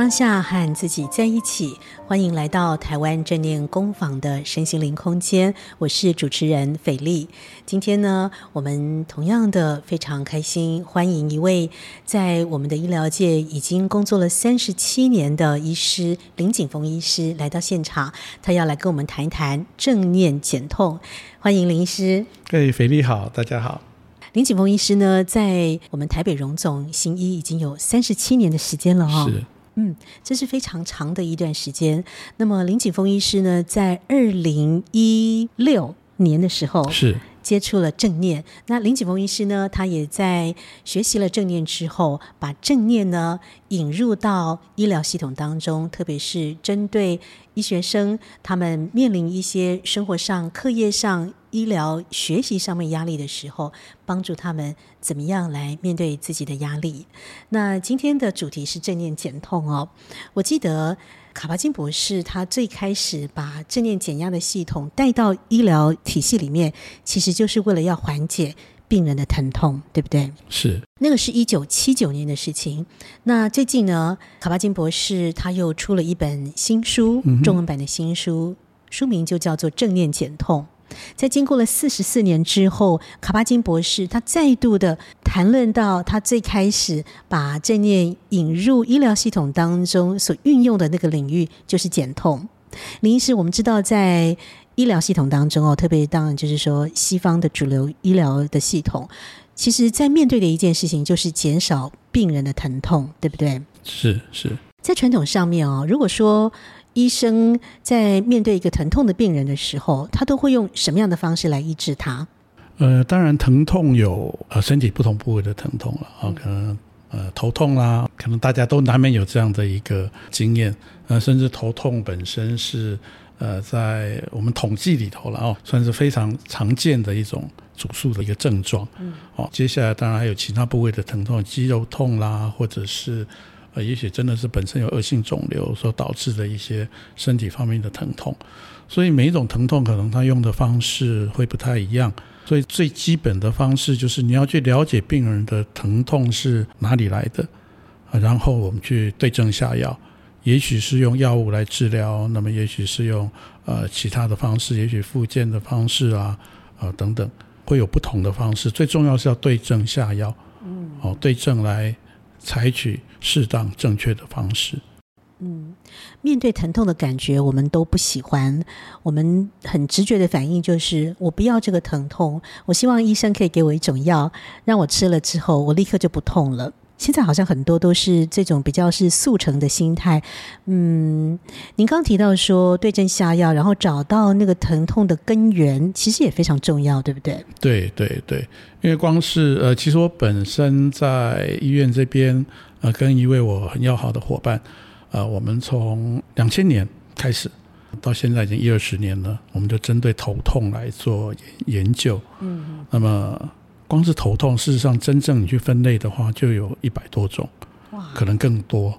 当下和自己在一起，欢迎来到台湾正念工坊的身心灵空间。我是主持人斐丽。今天呢，我们同样的非常开心，欢迎一位在我们的医疗界已经工作了三十七年的医师林景峰医师来到现场，他要来跟我们谈一谈正念减痛。欢迎林医师。各斐丽好，大家好。林景峰医师呢，在我们台北荣总行医已经有三十七年的时间了哦。是，嗯，这是非常长的一段时间。那么林景峰医师呢，在二零一六年的时候是接触了正念。那林景峰医师呢，他也在学习了正念之后，把正念呢引入到医疗系统当中，特别是针对医学生他们面临一些生活上、课业上。医疗学习上面压力的时候，帮助他们怎么样来面对自己的压力。那今天的主题是正念减痛哦。我记得卡巴金博士他最开始把正念减压的系统带到医疗体系里面，其实就是为了要缓解病人的疼痛，对不对？是。那个是一九七九年的事情。那最近呢，卡巴金博士他又出了一本新书，中文版的新书，书名就叫做《正念减痛》。在经过了四十四年之后，卡巴金博士他再度的谈论到他最开始把正念引入医疗系统当中所运用的那个领域，就是减痛。林医师，我们知道在医疗系统当中哦，特别当然就是说西方的主流医疗的系统，其实在面对的一件事情就是减少病人的疼痛，对不对？是是。在传统上面哦，如果说医生在面对一个疼痛的病人的时候，他都会用什么样的方式来医治他？呃，当然，疼痛有呃身体不同部位的疼痛了啊、哦，可能呃头痛啦，可能大家都难免有这样的一个经验，呃，甚至头痛本身是呃在我们统计里头了哦，算是非常常见的一种主诉的一个症状。嗯，哦，接下来当然还有其他部位的疼痛，肌肉痛啦，或者是。呃，也许真的是本身有恶性肿瘤所导致的一些身体方面的疼痛，所以每一种疼痛可能他用的方式会不太一样。所以最基本的方式就是你要去了解病人的疼痛是哪里来的，然后我们去对症下药，也许是用药物来治疗，那么也许是用呃其他的方式，也许复健的方式啊，呃等等，会有不同的方式。最重要是要对症下药，嗯，哦，对症来。采取适当正确的方式。嗯，面对疼痛的感觉，我们都不喜欢。我们很直觉的反应就是，我不要这个疼痛。我希望医生可以给我一种药，让我吃了之后，我立刻就不痛了。现在好像很多都是这种比较是速成的心态。嗯，您刚提到说对症下药，然后找到那个疼痛的根源，其实也非常重要，对不对？对对对，因为光是呃，其实我本身在医院这边呃，跟一位我很要好的伙伴，呃，我们从两千年开始到现在已经一二十年了，我们就针对头痛来做研研究。嗯，那么。光是头痛，事实上，真正你去分类的话，就有一百多种，可能更多。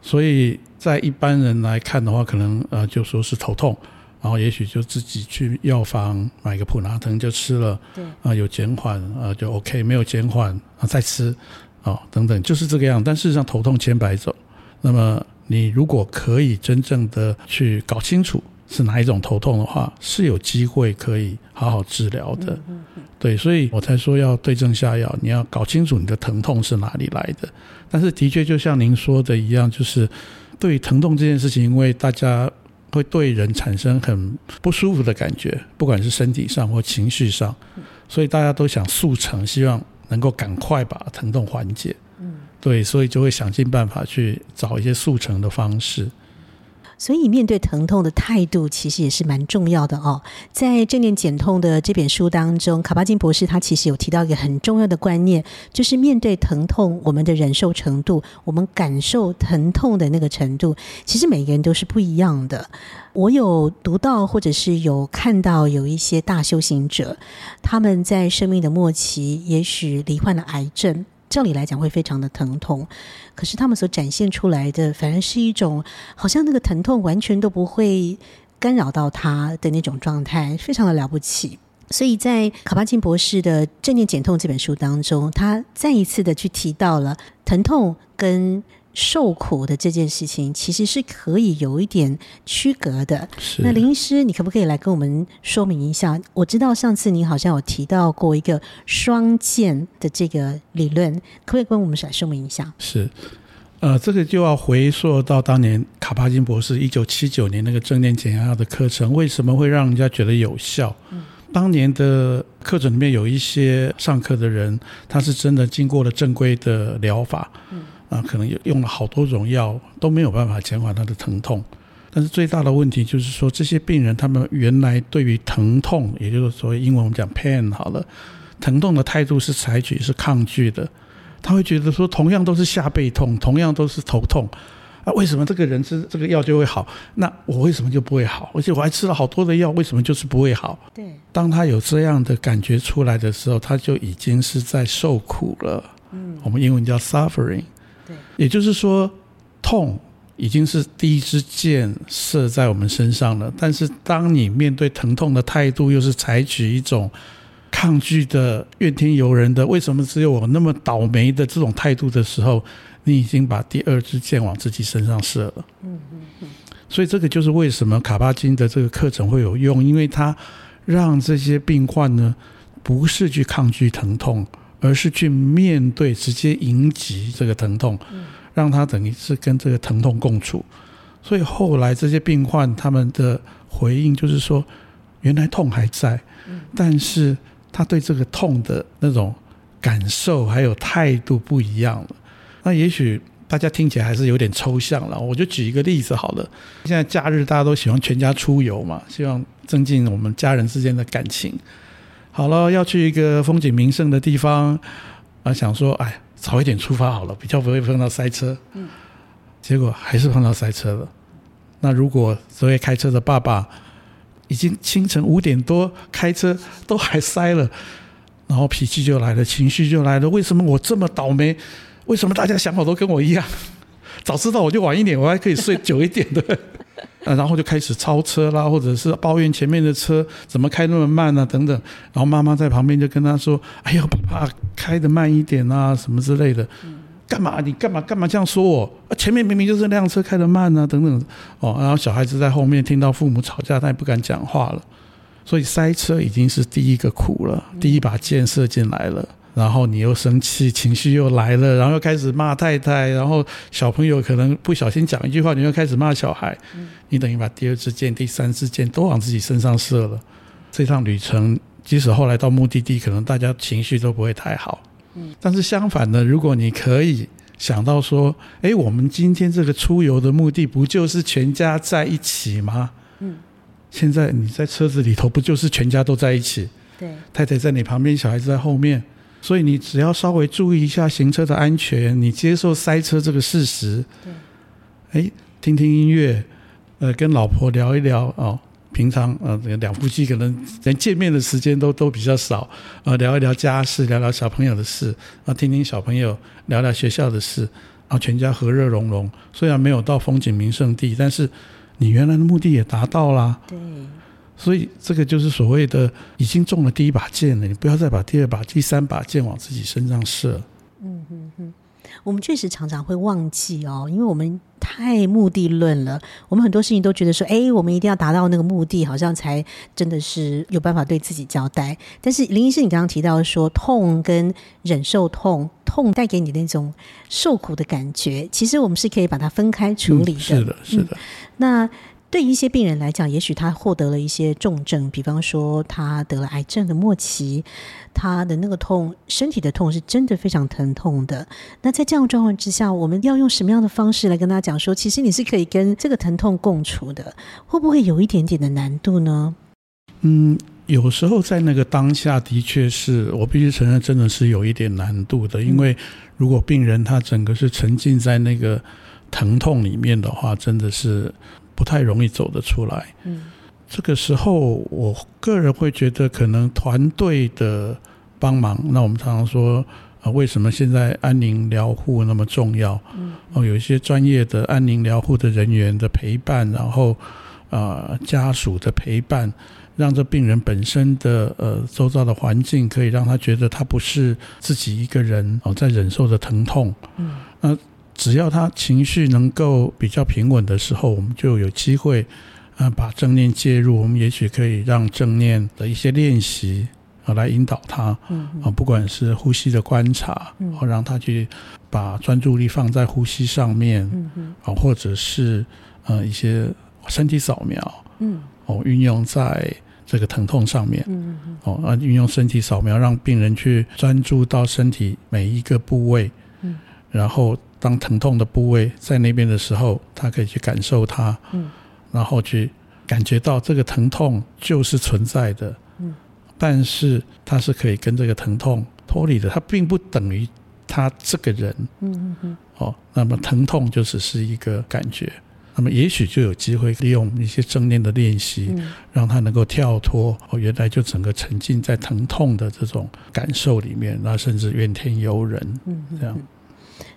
所以在一般人来看的话，可能呃就说是头痛，然后也许就自己去药房买个普拿疼就吃了，对，啊有减缓啊就 OK，没有减缓啊再吃啊等等，就是这个样。但事实上头痛千百种，那么你如果可以真正的去搞清楚。是哪一种头痛的话，是有机会可以好好治疗的，对，所以我才说要对症下药，你要搞清楚你的疼痛是哪里来的。但是的确，就像您说的一样，就是对于疼痛这件事情，因为大家会对人产生很不舒服的感觉，不管是身体上或情绪上，所以大家都想速成，希望能够赶快把疼痛缓解。对，所以就会想尽办法去找一些速成的方式。所以，面对疼痛的态度其实也是蛮重要的哦。在《正念减痛》的这本书当中，卡巴金博士他其实有提到一个很重要的观念，就是面对疼痛，我们的忍受程度，我们感受疼痛的那个程度，其实每个人都是不一样的。我有读到，或者是有看到，有一些大修行者，他们在生命的末期，也许罹患了癌症。照理来讲会非常的疼痛，可是他们所展现出来的反而是一种好像那个疼痛完全都不会干扰到他的那种状态，非常的了不起。所以在卡巴金博士的《正念减痛》这本书当中，他再一次的去提到了疼痛跟受苦的这件事情，其实是可以有一点区隔的。是。那林医师，你可不可以来跟我们说明一下？我知道上次你好像有提到过一个双剑的这个理论，可不可以跟我们来说明一下？是。呃，这个就要回溯到当年卡巴金博士一九七九年那个正念减压的课程，为什么会让人家觉得有效？嗯，当年的课程里面有一些上课的人，他是真的经过了正规的疗法，嗯，啊，可能用了好多种药都没有办法减缓他的疼痛。但是最大的问题就是说，这些病人他们原来对于疼痛，也就是说英文我们讲 pain 好了，疼痛的态度是采取是抗拒的。他会觉得说，同样都是下背痛，同样都是头痛，啊，为什么这个人吃这个药就会好？那我为什么就不会好？而且我还吃了好多的药，为什么就是不会好？对，当他有这样的感觉出来的时候，他就已经是在受苦了。嗯，我们英文叫 suffering。也就是说，痛已经是第一支箭射在我们身上了。但是，当你面对疼痛的态度，又是采取一种。抗拒的、怨天尤人的，为什么只有我那么倒霉的这种态度的时候，你已经把第二支箭往自己身上射了。嗯嗯嗯。所以这个就是为什么卡巴金的这个课程会有用，因为它让这些病患呢，不是去抗拒疼痛，而是去面对、直接迎击这个疼痛，让他等于是跟这个疼痛共处。所以后来这些病患他们的回应就是说，原来痛还在，但是。他对这个痛的那种感受还有态度不一样了。那也许大家听起来还是有点抽象了。我就举一个例子好了。现在假日大家都喜欢全家出游嘛，希望增进我们家人之间的感情。好了，要去一个风景名胜的地方啊，想说哎，早一点出发好了，比较不会碰到塞车。嗯。结果还是碰到塞车了。那如果这位开车的爸爸，已经清晨五点多，开车都还塞了，然后脾气就来了，情绪就来了。为什么我这么倒霉？为什么大家想法都跟我一样？早知道我就晚一点，我还可以睡久一点的。然后就开始超车啦，或者是抱怨前面的车怎么开那么慢啊，等等。然后妈妈在旁边就跟他说：“哎呀，爸爸开得慢一点啊，什么之类的。”干嘛？你干嘛？干嘛这样说我？前面明明就是那辆车开得慢啊，等等哦。然后小孩子在后面听到父母吵架，他也不敢讲话了。所以塞车已经是第一个苦了，第一把箭射进来了。然后你又生气，情绪又来了，然后又开始骂太太，然后小朋友可能不小心讲一句话，你又开始骂小孩。你等于把第二支箭、第三支箭都往自己身上射了。这趟旅程，即使后来到目的地，可能大家情绪都不会太好。但是相反呢，如果你可以想到说，哎，我们今天这个出游的目的不就是全家在一起吗？嗯，现在你在车子里头，不就是全家都在一起？对，太太在你旁边，小孩子在后面，所以你只要稍微注意一下行车的安全，你接受塞车这个事实。对，哎，听听音乐，呃，跟老婆聊一聊哦。平常呃，两夫妻可能连见面的时间都都比较少，呃，聊一聊家事，聊聊小朋友的事，啊，听听小朋友聊聊学校的事，啊，全家和乐融融。虽然没有到风景名胜地，但是你原来的目的也达到了。对，所以这个就是所谓的已经中了第一把剑了，你不要再把第二把、第三把剑往自己身上射。嗯嗯嗯。我们确实常常会忘记哦，因为我们太目的论了。我们很多事情都觉得说，哎，我们一定要达到那个目的，好像才真的是有办法对自己交代。但是林医师，你刚刚提到说，痛跟忍受痛，痛带给你那种受苦的感觉，其实我们是可以把它分开处理的。嗯，是的，是的。嗯，那。对一些病人来讲，也许他获得了一些重症，比方说他得了癌症的末期，他的那个痛，身体的痛是真的非常疼痛的。那在这样状况之下，我们要用什么样的方式来跟他讲说，其实你是可以跟这个疼痛共处的？会不会有一点点的难度呢？嗯，有时候在那个当下，的确是我必须承认，真的是有一点难度的。因为如果病人他整个是沉浸在那个疼痛里面的话，真的是。不太容易走得出来。嗯，这个时候，我个人会觉得可能团队的帮忙。那我们常常说啊，为什么现在安宁疗护那么重要？嗯，哦，有一些专业的安宁疗护的人员的陪伴，然后啊，家属的陪伴，让这病人本身的呃周遭的环境可以让他觉得他不是自己一个人哦在忍受着疼痛。嗯，那。只要他情绪能够比较平稳的时候，我们就有机会，呃，把正念介入。我们也许可以让正念的一些练习啊，来引导他，啊，不管是呼吸的观察，或让他去把专注力放在呼吸上面，啊，或者是呃一些身体扫描，嗯，哦，运用在这个疼痛上面，嗯哦，啊，运用身体扫描，让病人去专注到身体每一个部位，嗯。然后。当疼痛的部位在那边的时候，他可以去感受它，嗯，然后去感觉到这个疼痛就是存在的，嗯，但是他是可以跟这个疼痛脱离的，他并不等于他这个人，嗯嗯嗯，哦，那么疼痛就只是一个感觉，那么也许就有机会利用一些正念的练习，让他能够跳脱，哦，原来就整个沉浸在疼痛的这种感受里面，那甚至怨天尤人，嗯，这样。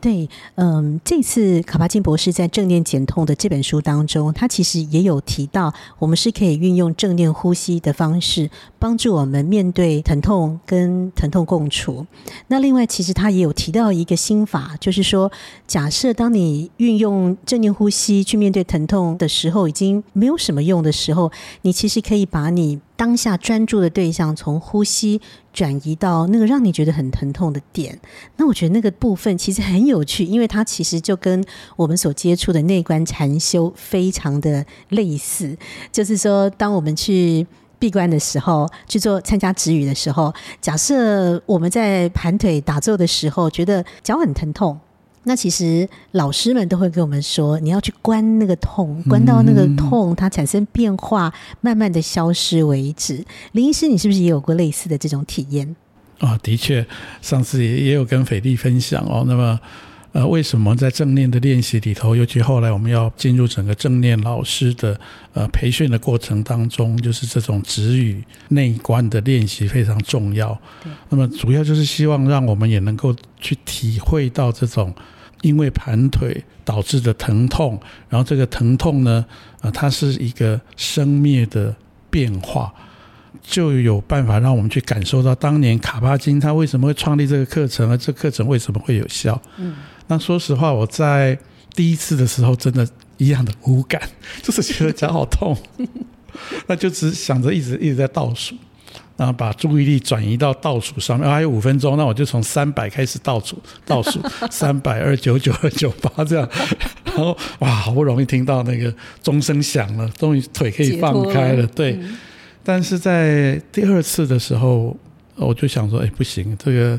对，嗯，这次卡巴金博士在正念减痛的这本书当中，他其实也有提到，我们是可以运用正念呼吸的方式，帮助我们面对疼痛跟疼痛共处。那另外，其实他也有提到一个心法，就是说，假设当你运用正念呼吸去面对疼痛的时候，已经没有什么用的时候，你其实可以把你当下专注的对象从呼吸转移到那个让你觉得很疼痛的点，那我觉得那个部分其实很有趣，因为它其实就跟我们所接触的内观禅修非常的类似。就是说，当我们去闭关的时候，去做参加止语的时候，假设我们在盘腿打坐的时候，觉得脚很疼痛。那其实老师们都会跟我们说，你要去关那个痛，关到那个痛它产生变化，慢慢的消失为止。林医师，你是不是也有过类似的这种体验？啊，的确，上次也也有跟斐丽分享哦。那么。呃，为什么在正念的练习里头，尤其后来我们要进入整个正念老师的呃培训的过程当中，就是这种止语内观的练习非常重要。对那么主要就是希望让我们也能够去体会到这种因为盘腿导致的疼痛，然后这个疼痛呢，啊、呃，它是一个生灭的变化，就有办法让我们去感受到当年卡巴金他为什么会创立这个课程，而这课程为什么会有效？嗯。那说实话，我在第一次的时候，真的一样的无感，就是觉得脚好痛，那就只想着一直一直在倒数，然后把注意力转移到倒数上面，还有五分钟，那我就从三百开始倒数，倒数 三百二九九二九八这样，然后哇，好不容易听到那个钟声响了，终于腿可以放开了，对。但是在第二次的时候，我就想说，哎，不行，这个。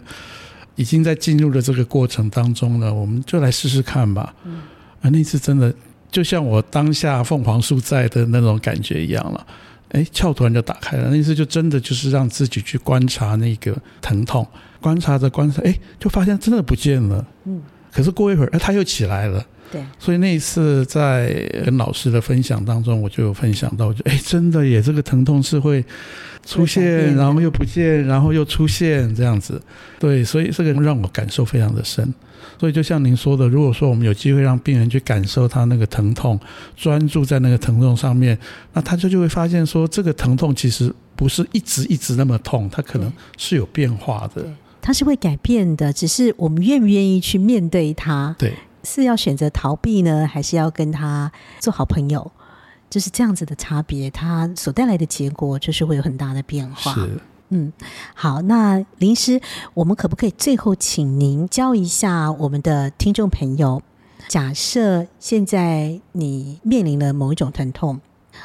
已经在进入了这个过程当中了，我们就来试试看吧。嗯，啊，那次真的就像我当下凤凰树在的那种感觉一样了。哎，窍突然就打开了。那次就真的就是让自己去观察那个疼痛，观察着观察，哎，就发现真的不见了。嗯，可是过一会儿，哎，它又起来了。对，所以那一次在跟老师的分享当中，我就有分享到，就哎，真的耶，这个疼痛是会出现，然后又不见，然后又出现这样子。对，所以这个让我感受非常的深。所以就像您说的，如果说我们有机会让病人去感受他那个疼痛，专注在那个疼痛上面，那他就就会发现说，这个疼痛其实不是一直一直那么痛，它可能是有变化的，它是会改变的，只是我们愿不愿意去面对它。对。是要选择逃避呢，还是要跟他做好朋友？就是这样子的差别，它所带来的结果就是会有很大的变化。是，嗯，好，那林医师，我们可不可以最后请您教一下我们的听众朋友？假设现在你面临了某一种疼痛，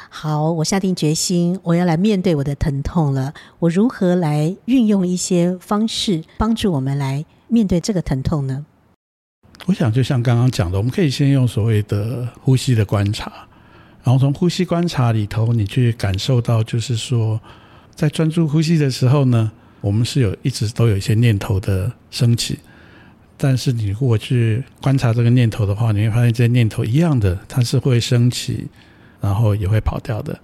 好，我下定决心，我要来面对我的疼痛了。我如何来运用一些方式帮助我们来面对这个疼痛呢？我想，就像刚刚讲的，我们可以先用所谓的呼吸的观察，然后从呼吸观察里头，你去感受到，就是说，在专注呼吸的时候呢，我们是有一直都有一些念头的升起，但是你如果去观察这个念头的话，你会发现这些念头一样的，它是会升起，然后也会跑掉的。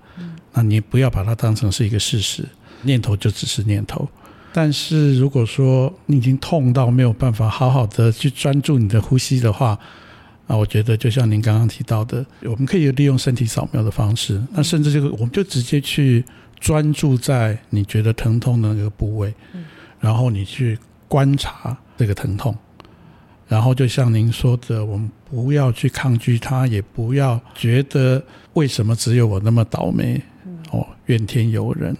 那你不要把它当成是一个事实，念头就只是念头。但是如果说你已经痛到没有办法好好的去专注你的呼吸的话，啊，我觉得就像您刚刚提到的，我们可以利用身体扫描的方式，那甚至这个我们就直接去专注在你觉得疼痛的那个部位，然后你去观察这个疼痛，然后就像您说的，我们不要去抗拒它，也不要觉得为什么只有我那么倒霉，哦，怨天尤人。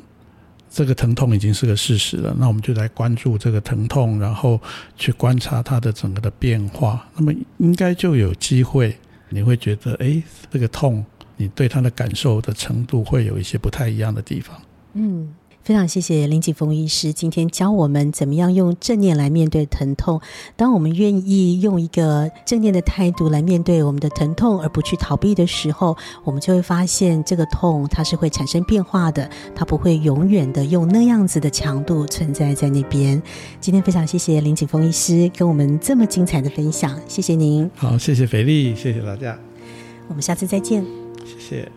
这个疼痛已经是个事实了，那我们就来关注这个疼痛，然后去观察它的整个的变化。那么应该就有机会，你会觉得，哎，这个痛，你对它的感受的程度会有一些不太一样的地方。嗯。非常谢谢林景峰医师今天教我们怎么样用正念来面对疼痛。当我们愿意用一个正念的态度来面对我们的疼痛，而不去逃避的时候，我们就会发现这个痛它是会产生变化的，它不会永远的用那样子的强度存在在那边。今天非常谢谢林景峰医师跟我们这么精彩的分享，谢谢您。好，谢谢肥力，谢谢大家，我们下次再见。谢谢。